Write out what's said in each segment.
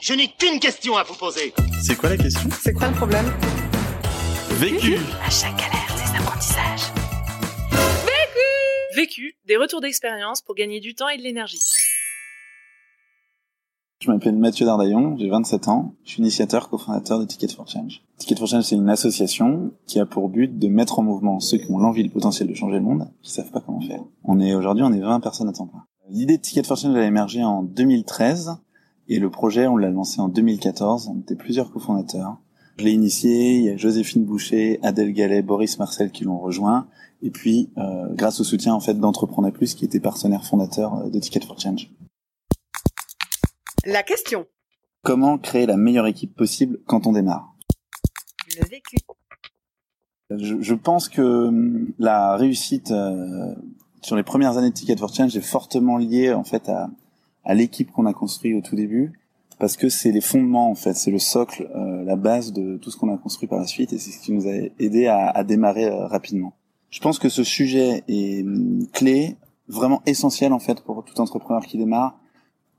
Je n'ai qu'une question à vous poser. C'est quoi la question? C'est quoi le problème? Vécu À chaque galère, des apprentissages. Vécu, des retours d'expérience pour gagner du temps et de l'énergie. Je m'appelle Mathieu Dardaillon, j'ai 27 ans, je suis initiateur, cofondateur de Ticket for Change. Ticket for Change, c'est une association qui a pour but de mettre en mouvement ceux qui ont l'envie et le potentiel de changer le monde, qui savent pas comment faire. On est aujourd'hui, on est 20 personnes à temps plein. L'idée de Ticket for Change a émergé en 2013 et le projet, on l'a lancé en 2014. On était plusieurs cofondateurs. Je l'ai initié, il y a Joséphine Boucher, Adèle Gallet, Boris Marcel qui l'ont rejoint. Et puis, euh, grâce au soutien en fait d'Entrepreneur Plus, qui était partenaire fondateur euh, de Ticket for Change. La question. Comment créer la meilleure équipe possible quand on démarre? Le vécu. je, je pense que hum, la réussite euh, sur les premières années de Ticket for Change est fortement liée en fait à, à l'équipe qu'on a construit au tout début, parce que c'est les fondements en fait, c'est le socle, euh, la base de tout ce qu'on a construit par la suite, et c'est ce qui nous a aidé à, à démarrer euh, rapidement. Je pense que ce sujet est hum, clé, vraiment essentiel en fait pour tout entrepreneur qui démarre.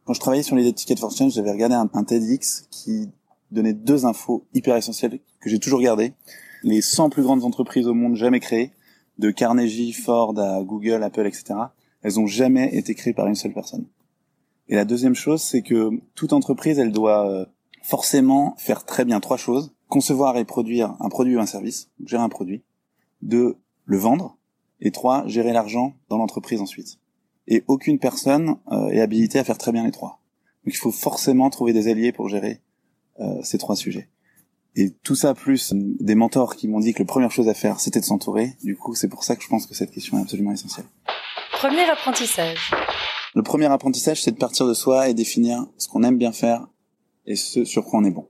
Quand je travaillais sur l'idée de Ticket for Change, j'avais regardé un, un TEDx qui donnait deux infos hyper essentielles que j'ai toujours gardées. Les 100 plus grandes entreprises au monde jamais créées, de Carnegie, Ford à Google, Apple, etc. Elles ont jamais été créées par une seule personne. Et la deuxième chose, c'est que toute entreprise, elle doit euh, forcément faire très bien trois choses. Concevoir et produire un produit ou un service, gérer un produit. Deux, le vendre. Et trois, gérer l'argent dans l'entreprise ensuite. Et aucune personne euh, est habilitée à faire très bien les trois. Donc il faut forcément trouver des alliés pour gérer euh, ces trois sujets. Et tout ça plus euh, des mentors qui m'ont dit que la première chose à faire, c'était de s'entourer. Du coup, c'est pour ça que je pense que cette question est absolument essentielle. Premier apprentissage. Le premier apprentissage, c'est de partir de soi et définir ce qu'on aime bien faire et ce sur quoi on est bon.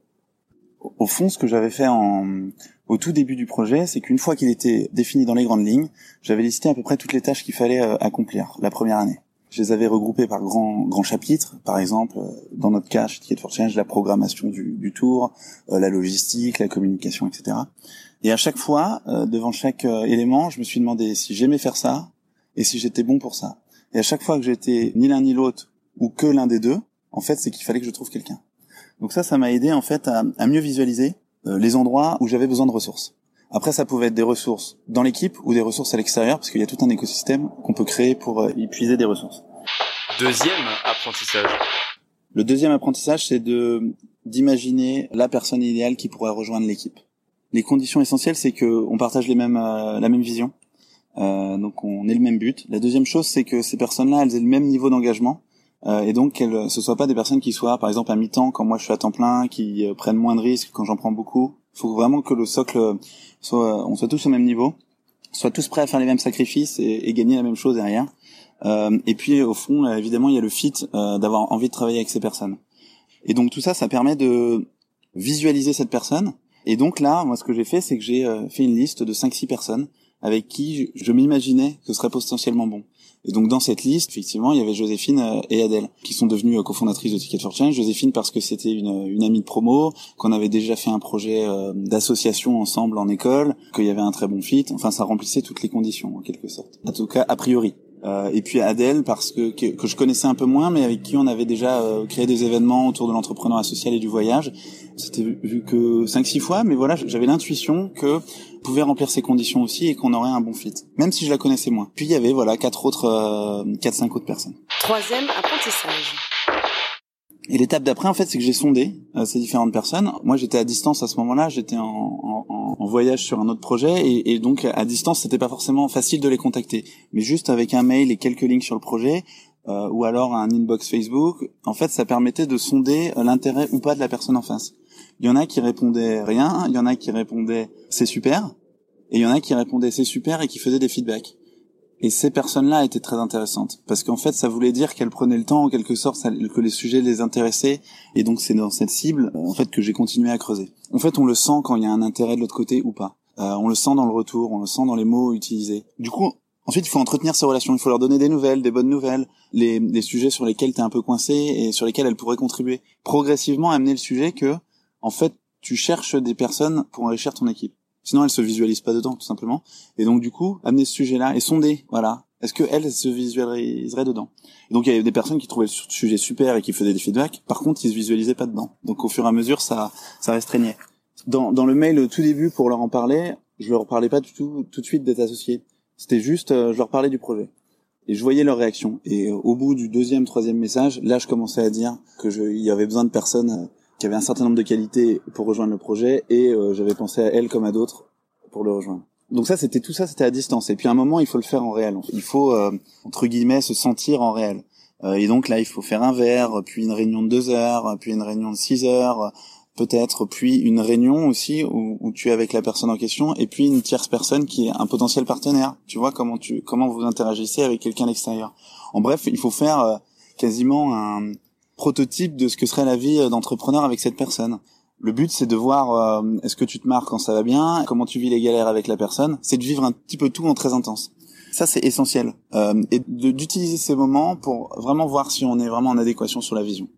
Au- fond, ce que j'avais fait en, au tout début du projet, c'est qu'une fois qu'il était défini dans les grandes lignes, j'avais listé à peu près toutes les tâches qu'il fallait euh, accomplir la première année. Je les avais regroupées par grands grands chapitres, par exemple, euh, dans notre cas, chez Ticket for Change, la programmation du, du tour, euh, la logistique, la communication, etc. Et à chaque fois, devant chaque élément, je me suis demandé si j'aimais faire ça et si j'étais bon pour ça. Et à chaque fois que j'étais ni l'un ni l'autre ou que l'un des deux, en fait, c'est qu'il fallait que je trouve quelqu'un. Donc ça, ça m'a aidé en fait à, à mieux visualiser euh, les endroits où j'avais besoin de ressources. Après, ça pouvait être des ressources dans l'équipe ou des ressources à l'extérieur, parce qu'il y a tout un écosystème qu'on peut créer pour euh, y puiser des ressources. Deuxième apprentissage. Le deuxième apprentissage, c'est de d'imaginer la personne idéale qui pourrait rejoindre l'équipe. Les conditions essentielles, c'est que on partage les mêmes euh, la même vision, euh, donc on ait le même but. La deuxième chose, c'est que ces personnes-là, elles aient le même niveau d'engagement. euh, et donc qu'elles ce soient pas des personnes qui soient par exemple à mi-temps quand moi je suis à temps plein, qui euh, prennent moins de risques quand j'en prends beaucoup. Il faut vraiment que le socle soit on soit tous au même niveau, soit tous prêts à faire les mêmes sacrifices et, et gagner la même chose derrière. Euh, et puis au fond, euh, évidemment, il y a le fit d'avoir envie de travailler avec ces personnes. Et donc tout ça, ça permet de visualiser cette personne. Et donc là, moi, ce que j'ai fait, c'est que j'ai fait une liste de 5-6 personnes avec qui je, m'imaginais que ce serait potentiellement bon. Et donc dans cette liste, effectivement, il y avait Joséphine euh, et Adèle, qui sont devenues euh, cofondatrices de Ticket for Change. Joséphine parce que c'était une, une amie de promo, qu'on avait déjà fait un projet euh, d'association ensemble en école, qu'il y avait un très bon fit. Enfin, ça remplissait toutes les conditions, en quelque sorte. En tout cas, a priori. Euh, et puis Adèle parce que, que je connaissais un peu moins, mais avec qui on avait déjà euh, créé des événements autour de l'entrepreneuriat social et du voyage. C'était vu que 5-6 fois, mais voilà, j'avais l'intuition que pouvait remplir ces conditions aussi et qu'on aurait un bon fit, même si je la connaissais moins. Puis il y avait voilà quatre autres, euh, quatre cinq autres personnes. Troisième apprentissage. Et l'étape d'après, en fait, c'est que j'ai sondé euh, ces différentes personnes. Moi, j'étais à distance à ce moment-là, j'étais en, en, en- voyage sur un autre projet, et, et donc à distance, c'était pas forcément facile de les contacter. Mais juste avec un mail et quelques links sur le projet, euh, ou alors un inbox Facebook, en fait, ça permettait de sonder euh, l'intérêt ou pas de la personne en face. Il y en a qui répondaient rien, il y en a qui répondaient c'est super, et il y en a qui répondaient c'est super et qui faisaient des feedbacks. Et ces personnes-là étaient très intéressantes parce qu'en fait, ça voulait dire qu'elles prenaient le temps, en quelque sorte, que les sujets les intéressaient. Et donc, c'est dans cette cible, en fait, que j'ai continué à creuser. En fait, on le sent quand il y a un intérêt de l'autre côté ou pas. Euh, on le sent dans le retour, on le sent dans les mots utilisés. Du coup, ensuite, il faut entretenir ces relations. Il faut leur donner des nouvelles, des bonnes nouvelles, les, des sujets sur lesquels tu es un peu coincé et sur lesquels elles pourraient contribuer. Progressivement, amener le sujet que, en fait, tu cherches des personnes pour enrichir ton équipe. Sinon, elles se visualisent pas dedans, tout simplement. Et donc, du coup, amener ce sujet-là et sonder, voilà. Est-ce que elle se visualiserait dedans? Et Donc il y avait des personnes qui trouvaient le sujet super et qui faisaient des feedbacks. Par contre, ils se visualisaient pas dedans. Donc au fur et à mesure, ça ça restreignait. Dans, dans le mail tout début pour leur en parler, je leur parlais pas du tout tout de suite d'être associé. C'était juste, euh, je leur parlais du projet et je voyais leur réaction. Et au bout du deuxième, troisième message, là, je commençais à dire que je, il y avait besoin de personnes euh, qui avaient un certain nombre de qualités pour rejoindre le projet, et euh, j'avais pensé à elles comme à d'autres pour le rejoindre. Donc ça, c'était tout ça, c'était à distance. Et puis à un moment, il faut le faire en réel. Il faut euh, entre guillemets se sentir en réel. et donc là, il faut faire un verre, puis une réunion de deux heures, puis une réunion de six heures, peut-être, puis une réunion aussi où, tu es avec la personne en question, et puis une tierce personne qui est un potentiel partenaire. Tu vois comment tu comment vous interagissez avec quelqu'un à l'extérieur. En bref, il faut faire euh, quasiment un prototype de ce que serait la vie d'entrepreneur avec cette personne. Le but, c'est de voir euh, est-ce que tu te marres quand ça va bien, comment tu vis les galères avec la personne? C'est de vivre un petit peu tout en très intense. Ça, c'est essentiel. Euh, et d'utiliser ces moments pour vraiment voir si on est vraiment en adéquation sur la vision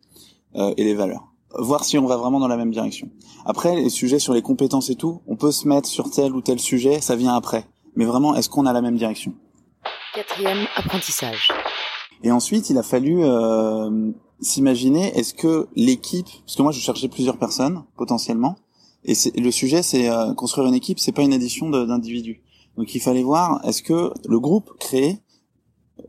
euh, et les valeurs voir si on va vraiment dans la même direction. Après, les sujets sur les compétences et tout, on peut se mettre sur tel ou tel sujet, ça vient après. Mais vraiment, est-ce qu'on a la même direction? Quatrième apprentissage. Et ensuite, il a fallu euh, s'imaginer, est-ce que l'équipe, parce que moi je cherchais plusieurs personnes potentiellement, et le sujet c'est euh, construire une équipe, c'est pas une addition d'individus. Donc il fallait voir, est-ce que le groupe créé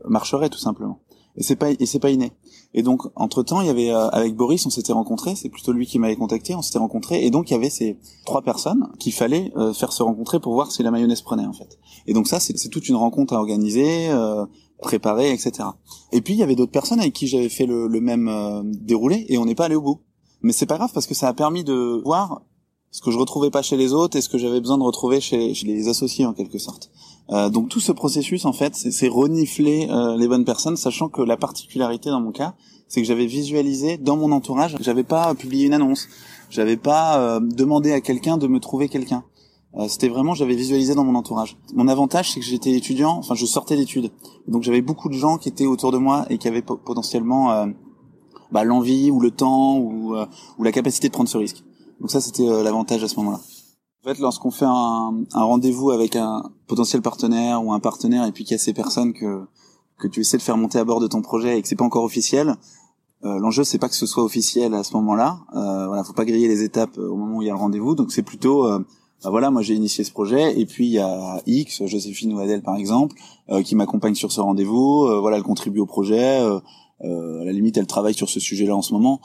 marcherait tout simplement. Et c'est pas et c'est pas inné. Et donc, entre temps, il y avait euh, avec Boris, on s'était rencontrés. C'est plutôt lui qui m'avait contacté. On s'était rencontrés, et donc il y avait ces trois personnes qu'il fallait euh, faire se rencontrer pour voir si la mayonnaise prenait en fait. Et donc ça, c'est toute une rencontre à organiser, euh, préparer, etc. Et puis il y avait d'autres personnes avec qui j'avais fait le, le même euh, déroulé, et on n'est pas allé au bout. Mais c'est pas grave parce que ça a permis de voir ce que je retrouvais pas chez les autres et ce que j'avais besoin de retrouver chez, chez les associés en quelque sorte. Euh, donc tout ce processus en fait, c'est renifler euh, les bonnes personnes, sachant que la particularité dans mon cas, c'est que j'avais visualisé dans mon entourage, j'avais pas publié une annonce, j'avais pas euh, demandé à quelqu'un de me trouver quelqu'un. Euh, C'était vraiment, j'avais visualisé dans mon entourage. Mon avantage, c'est que j'étais étudiant, enfin je sortais d'études, donc j'avais beaucoup de gens qui étaient autour de moi et qui avaient potentiellement euh, bah, l'envie ou le temps ou, ou la capacité de prendre ce risque. Donc ça, c'était l'avantage à ce moment-là. En fait, lorsqu'on fait un, un rendez-vous avec un potentiel partenaire ou un partenaire et puis qu'il y a ces personnes que que tu essaies de faire monter à bord de ton projet et que c'est pas encore officiel, euh, l'enjeu c'est pas que ce soit officiel à ce moment-là. Euh, voilà, faut pas griller les étapes au moment où il y a le rendez-vous. Donc c'est plutôt, euh, bah voilà, moi j'ai initié ce projet et puis il y a X, Joséphine ou Adèle par exemple, euh, qui m'accompagne sur ce rendez-vous. Euh, voilà, elle contribue au projet. Euh, à la limite, elle travaille sur ce sujet-là en ce moment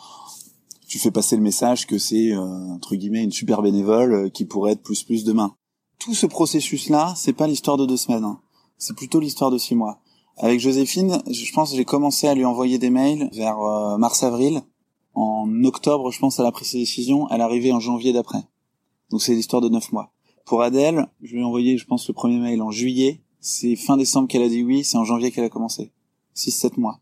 tu fais passer le message que c'est euh, entre guillemets une super bénévole euh, qui pourrait être plus plus demain. Tout ce processus là, c'est pas l'histoire de deux semaines, hein. c'est plutôt l'histoire de six mois. Avec Joséphine, je pense que j'ai commencé à lui envoyer des mails vers euh, mars-avril. En octobre, je pense, à la prise de décision, elle arrivait en janvier d'après. Donc c'est l'histoire de neuf mois. Pour Adèle, je lui ai envoyé, je pense, le premier mail en juillet. C'est fin décembre qu'elle a dit oui, c'est en janvier qu'elle a commencé. Six, sept mois.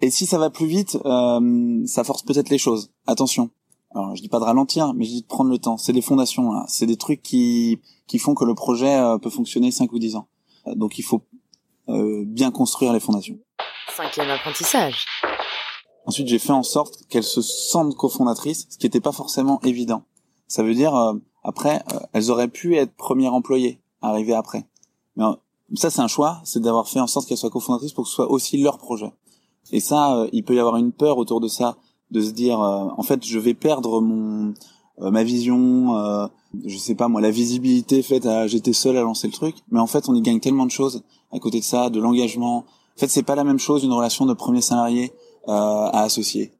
Et si ça va plus vite, euh, ça force peut-être les choses. Attention. Alors, je dis pas de ralentir, mais je dis de prendre le temps. C'est des fondations, là. C'est des trucs qui, qui font que le projet euh, peut fonctionner 5 ou 10 ans. Euh, donc, il faut euh, bien construire les fondations. Cinquième apprentissage. Ensuite, j'ai fait en sorte qu'elles se sentent cofondatrices, ce qui n'était pas forcément évident. Ça veut dire, euh, après, euh, elles auraient pu être premières employées, arriver après. Mais ça, c'est un choix, c'est d'avoir fait en sorte qu'elles soient cofondatrices pour que ce soit aussi leur projet. Et ça, euh, il peut y avoir une peur autour de ça, de se dire, euh, en fait, je vais perdre mon euh, ma vision, je sais pas moi, la visibilité faite à j'étais seul à lancer le truc. Mais en fait, on y gagne tellement de choses à côté de ça, de l'engagement. En fait, c'est pas la même chose une relation de premier salarié à associé.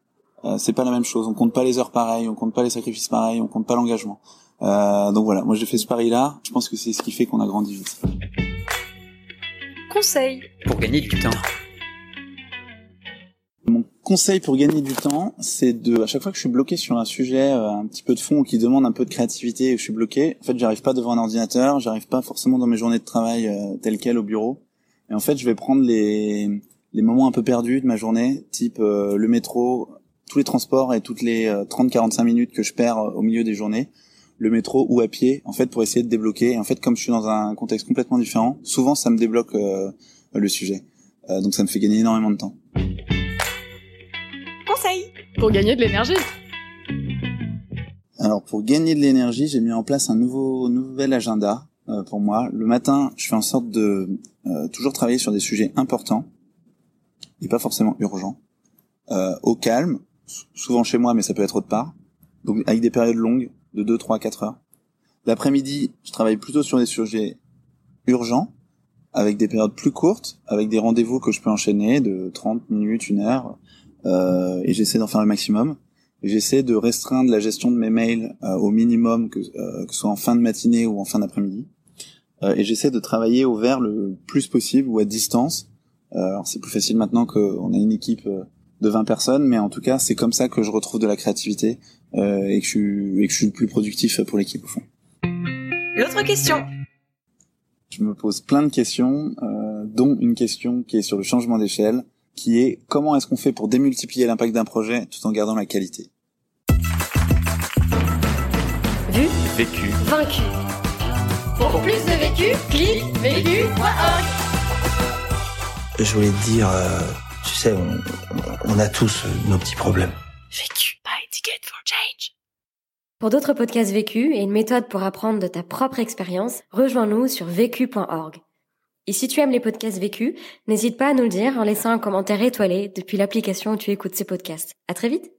C'est pas la même chose. On compte pas les heures pareilles, on compte pas les sacrifices pareils, on compte pas l'engagement. donc voilà, moi j'ai fait ce pari-là. Je pense que c'est ce qui fait qu'on a grandi vite. Conseil pour gagner du temps. Mon conseil pour gagner du temps, c'est de, à chaque fois que je suis bloqué sur un sujet euh, un petit peu de fond qui demande un peu de créativité et que je suis bloqué, en fait, j'arrive pas devant un ordinateur, j'arrive pas forcément dans mes journées de travail euh, telles quelles au bureau. Et en fait, je vais prendre les, les moments un peu perdus de ma journée, type euh, le métro, tous les transports et toutes les 30-45 minutes que je perds au milieu des journées, le métro ou à pied, en fait, pour essayer de débloquer. Et en fait, comme je suis dans un contexte complètement différent, souvent ça me débloque le sujet. donc ça me fait gagner énormément de temps pour gagner de l'énergie. Alors pour gagner de l'énergie, j'ai mis en place un nouveau nouvel agenda euh, pour moi. Le matin, je fais en sorte de euh, toujours travailler sur des sujets importants et pas forcément urgents, euh, au calme, souvent chez moi, mais ça peut être autre part. Donc avec des périodes longues de 2, 3, 4 heures. L'après-midi, je travaille plutôt sur des sujets urgents, avec des périodes plus courtes, avec des rendez-vous que je peux enchaîner de 30 minutes, une heure, euh, et j'essaie d'en faire le maximum. J'essaie de restreindre la gestion de mes mails euh, au minimum, que, euh, que ce soit en fin de matinée ou en fin d'après-midi. Euh, et j'essaie de travailler au vert le plus possible ou à distance. Euh, alors c'est plus facile maintenant qu'on a une équipe euh, de 20 personnes, mais en tout cas c'est comme ça que je retrouve de la créativité euh, et, que je suis, et que je suis le plus productif pour l'équipe au fond. L'autre question. Je me pose plein de questions, euh, dont une question qui est sur le changement d'échelle, qui est comment est-ce qu'on fait pour démultiplier l'impact d'un projet tout en gardant la qualité? Vu, Vécu. vaincu. Pour plus de vécu, clique vécu.org. Je voulais te dire, euh, tu sais, on, on a tous euh, nos petits problèmes. Vécu. Buy ticket for change. Pour d'autres podcasts vécus et une méthode pour apprendre de ta propre expérience, rejoins-nous sur vécu.org. Et si tu aimes les podcasts vécus, n'hésite pas à nous le dire en laissant un commentaire étoilé depuis l'application où tu écoutes ces podcasts. À très vite!